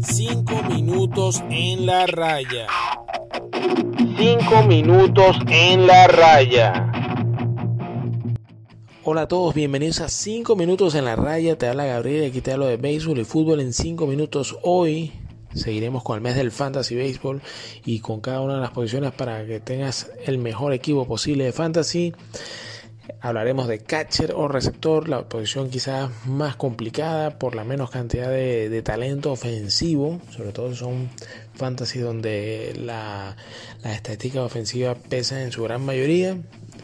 Cinco minutos en la raya. Cinco minutos en la raya. Hola a todos, bienvenidos a 5 minutos en la raya. Te habla Gabriel y aquí te hablo de béisbol y fútbol en 5 minutos. Hoy seguiremos con el mes del fantasy béisbol y con cada una de las posiciones para que tengas el mejor equipo posible de fantasy. Hablaremos de catcher o receptor, la posición quizás más complicada por la menos cantidad de, talento ofensivo, sobre todo son fantasy donde la, la estadística ofensiva pesa en su gran mayoría.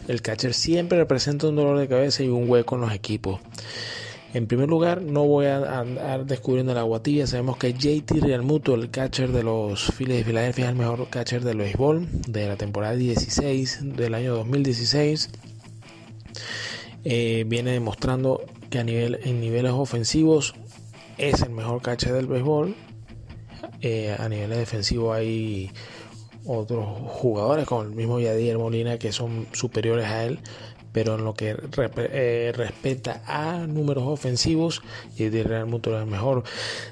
El catcher siempre representa un dolor de cabeza y un hueco en los equipos. En primer lugar, no voy a andar descubriendo la agua Sabemos que JT Realmuto, el catcher de los Phillies de Filadelfia, es el mejor catcher del béisbol de la temporada 16 del año 2016. Eh, viene demostrando que a nivel, en niveles ofensivos es el mejor catcher del béisbol. Eh, a niveles defensivos hay otros jugadores, como el mismo Yadier Molina, que son superiores a él, pero en lo que eh, respecta a números ofensivos, Yadier Real Muto es mejor.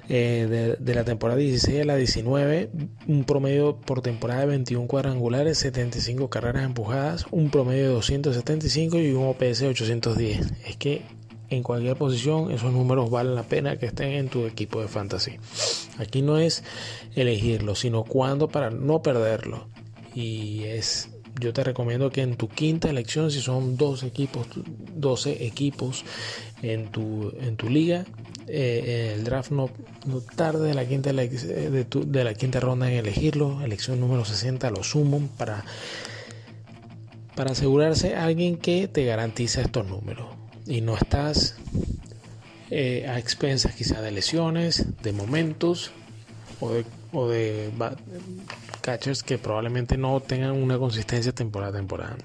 Eh, de, la temporada 16 a la 19, un promedio por temporada de 21 cuadrangulares, 75 carreras empujadas, un promedio de 275 y un OPS de 810. Es que en cualquier posición, esos números valen la pena que estén en tu equipo de fantasy. Aquí no es elegirlo, sino cuándo para no perderlo. Y es, yo te recomiendo que en tu quinta elección, si son dos equipos, 12 equipos en tu, en tu liga, eh, el draft no, tarde de la, quinta de, de la quinta ronda en elegirlo, elección número 60 lo sumo para, para asegurarse alguien que te garantiza estos números. Y no estás eh, a expensas quizá de lesiones, de momentos o de catchers que probablemente no tengan una consistencia temporada a temporada.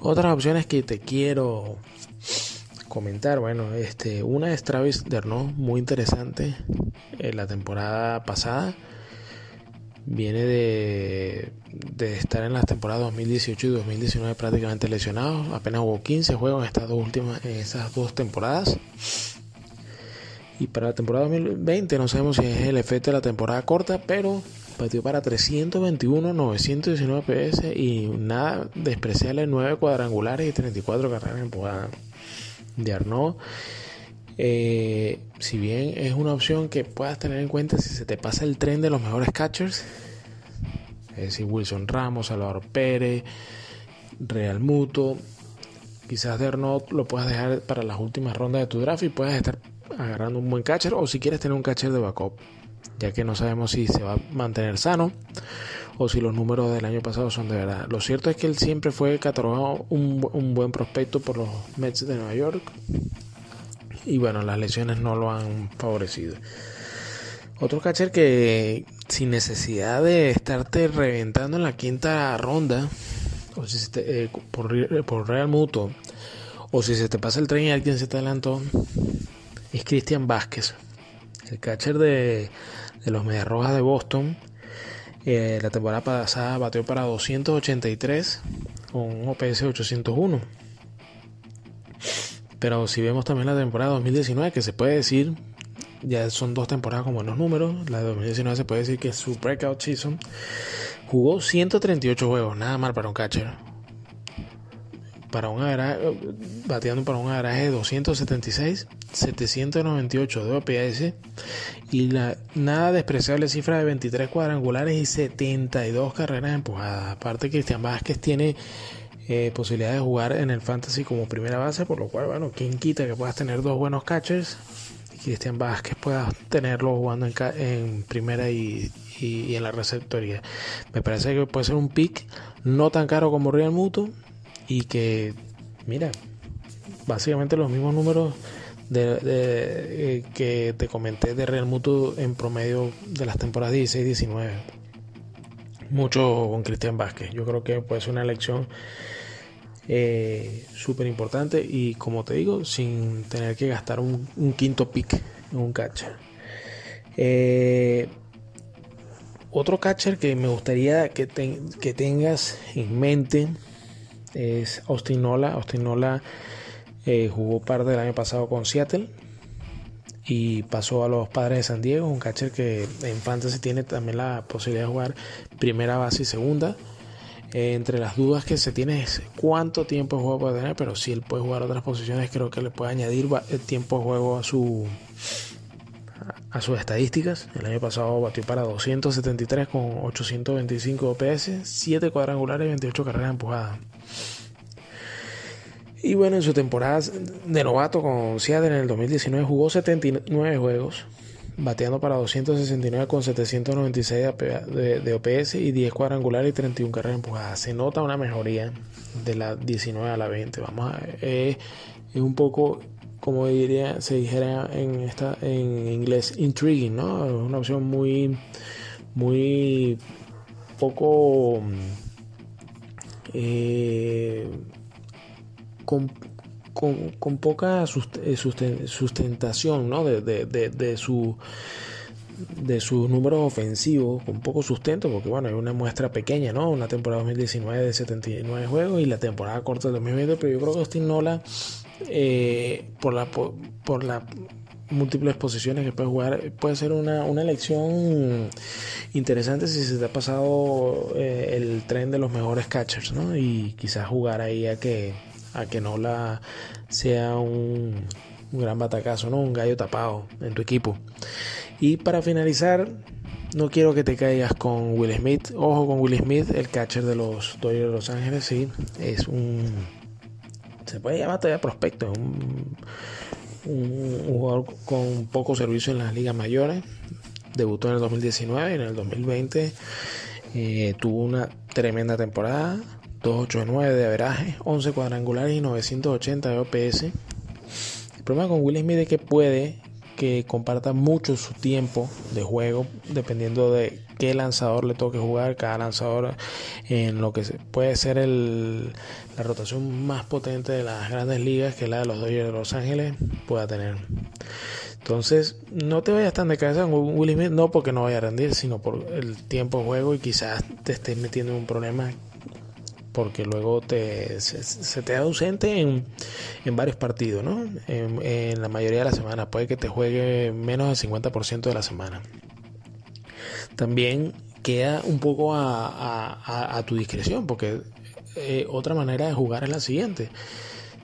Otras opciones que te quiero comentar, bueno, este, una es Travis Derno, muy interesante en la temporada pasada viene de, estar en las temporadas 2018 y 2019 prácticamente lesionado. Apenas hubo 15 juegos en estas dos últimas, en esas dos temporadas. Y para la temporada 2020 no sabemos si es el efecto de la temporada corta, pero partió para 321, 919 PS y nada despreciable, 9 cuadrangulares y 34 carreras empujadas de Arnaud. Eh, si bien es una opción que puedas tener en cuenta si se te pasa el tren de los mejores catchers, es decir, Wilson Ramos, Salvador Pérez, Real Muto, quizás de Arnaud lo puedas dejar para las últimas rondas de tu draft y puedas estar agarrando un buen catcher o si quieres tener un catcher de backup, ya que no sabemos si se va a mantener sano o si los números del año pasado son de verdad. Lo cierto es que él siempre fue catalogado un, un buen prospecto por los Mets de Nueva York y bueno, las lesiones no lo han favorecido. Otro catcher que sin necesidad de estarte reventando en la quinta ronda, o si eh, por, por, Real Muto, o si se te pasa el tren y alguien se te adelantó, es Cristian Vázquez, el catcher de, de los Medias Rojas de Boston. Eh, la temporada pasada bateó para 283 con un OPS 801. Pero si vemos también la temporada 2019, que se puede decir, ya son dos temporadas con buenos números, la de 2019 se puede decir que su breakout season, jugó 138 juegos, nada mal para un catcher. Para un bateando para un average de 276, 798 de OPS y la nada despreciable cifra de 23 cuadrangulares y 72 carreras empujadas. Aparte, Cristian Vázquez tiene eh, posibilidad de jugar en el fantasy como primera base, por lo cual, bueno, quien quita que puedas tener dos buenos catchers y Cristian Vázquez pueda tenerlo jugando en, primera y, en la receptoría. Me parece que puede ser un pick no tan caro como Real Muto y que, mira, básicamente los mismos números de, eh, que te comenté de Real Muto en promedio de las temporadas 16-19 mucho con Cristian Vázquez. Yo creo que puede ser una elección eh, súper importante y como te digo, sin tener que gastar un, quinto pick en un catcher. Eh, otro catcher que me gustaría que, que tengas en mente es Austin Nola. Austin Nola Eh, jugó parte del año pasado con Seattle y pasó a los Padres de San Diego, un catcher que en fantasy tiene también la posibilidad de jugar primera base y segunda. Eh, entre las dudas que se tiene es cuánto tiempo de juego puede tener, pero si él puede jugar otras posiciones, creo que le puede añadir el tiempo de juego a su a sus estadísticas. El año pasado batió para 273 con 825 OPS, 7 cuadrangulares y 28 carreras empujadas. Y bueno, en su temporada de novato con Seattle en el 2019 jugó 79 juegos, bateando para 269 con 796 de, OPS y 10 cuadrangulares y 31 carreras empujadas. Se nota una mejoría de la 19 a la 20. Vamos a, eh, es un poco como diría se dijera en esta en inglés intriguing, ¿no? Una opción muy muy poco eh, con, con, poca sustentación ¿no? de, de, de, su de sus números ofensivos con poco sustento porque bueno hay una muestra pequeña no una temporada 2019 de 79 juegos y la temporada corta de 2020 pero yo creo que Austin Nola eh, por la por, las múltiples posiciones que puede jugar puede ser una, una elección interesante si se te ha pasado eh, el tren de los mejores catchers ¿no? y quizás jugar ahí a que a que no la sea un, gran batacazo, ¿no? Un gallo tapado en tu equipo. Y para finalizar, no quiero que te caigas con Will Smith. Ojo con Will Smith, el catcher de los Dodgers de Los Ángeles, sí, es un se puede llamar todavía prospecto, un, un, jugador con poco servicio en las ligas mayores. Debutó en el 2019 y en el 2020 eh, tuvo una tremenda temporada 289 de averaje, 11 cuadrangulares y 980 de OPS. El problema con Will Smith es que puede que comparta mucho su tiempo de juego dependiendo de qué lanzador le toque jugar cada lanzador en lo que puede ser el, la rotación más potente de las grandes ligas que la de los Dodgers de Los Ángeles pueda tener. Entonces no te vayas tan de cabeza con Smith no porque no vaya a rendir sino por el tiempo de juego y quizás te estés metiendo en un problema porque luego te, se, te da ausente en, en varios partidos, ¿no? En, la mayoría de la semana, puede que te juegue menos del 50% de la semana. También queda un poco a, tu discreción, porque eh, otra manera de jugar es la siguiente.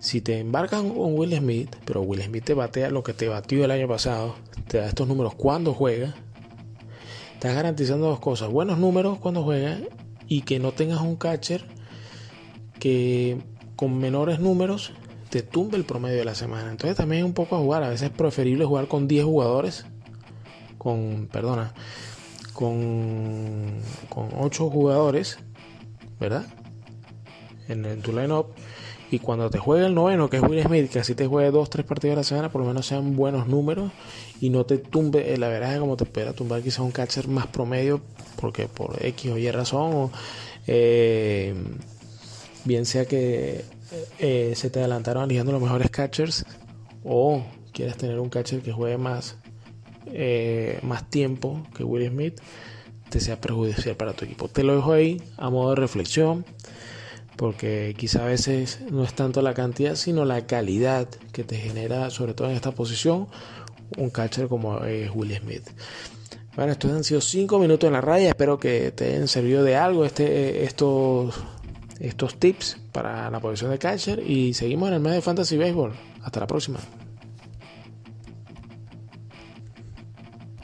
Si te embarcas con Will Smith, pero Will Smith te batea lo que te batió el año pasado, te da estos números cuando juega, estás garantizando dos cosas, buenos números cuando juega y que no tengas un catcher que con menores números te tumbe el promedio de la semana. Entonces también es un poco a jugar. A veces es preferible jugar con 10 jugadores. Con, perdona, con, con 8 jugadores, ¿verdad? En, tu lineup. Y cuando te juegue el noveno, que es Will Smith, que así te juegue 2-3 partidos a la semana, por lo menos sean buenos números y no te tumbe el averaje como te espera tumbar quizás un catcher más promedio, porque por X o Y razón, o, eh, bien sea que eh, se te adelantaron eligiendo los mejores catchers o quieres tener un catcher que juegue más, eh, más tiempo que Will Smith, te sea perjudicial para tu equipo. Te lo dejo ahí a modo de reflexión, porque quizá a veces no es tanto la cantidad, sino la calidad que te genera, sobre todo en esta posición, un catcher como es Will Smith. Bueno, estos han sido 5 minutos en la raya. Espero que te hayan servido de algo este, estos estos tips para la posición de catcher y seguimos en el mes de Fantasy Baseball. Hasta la próxima.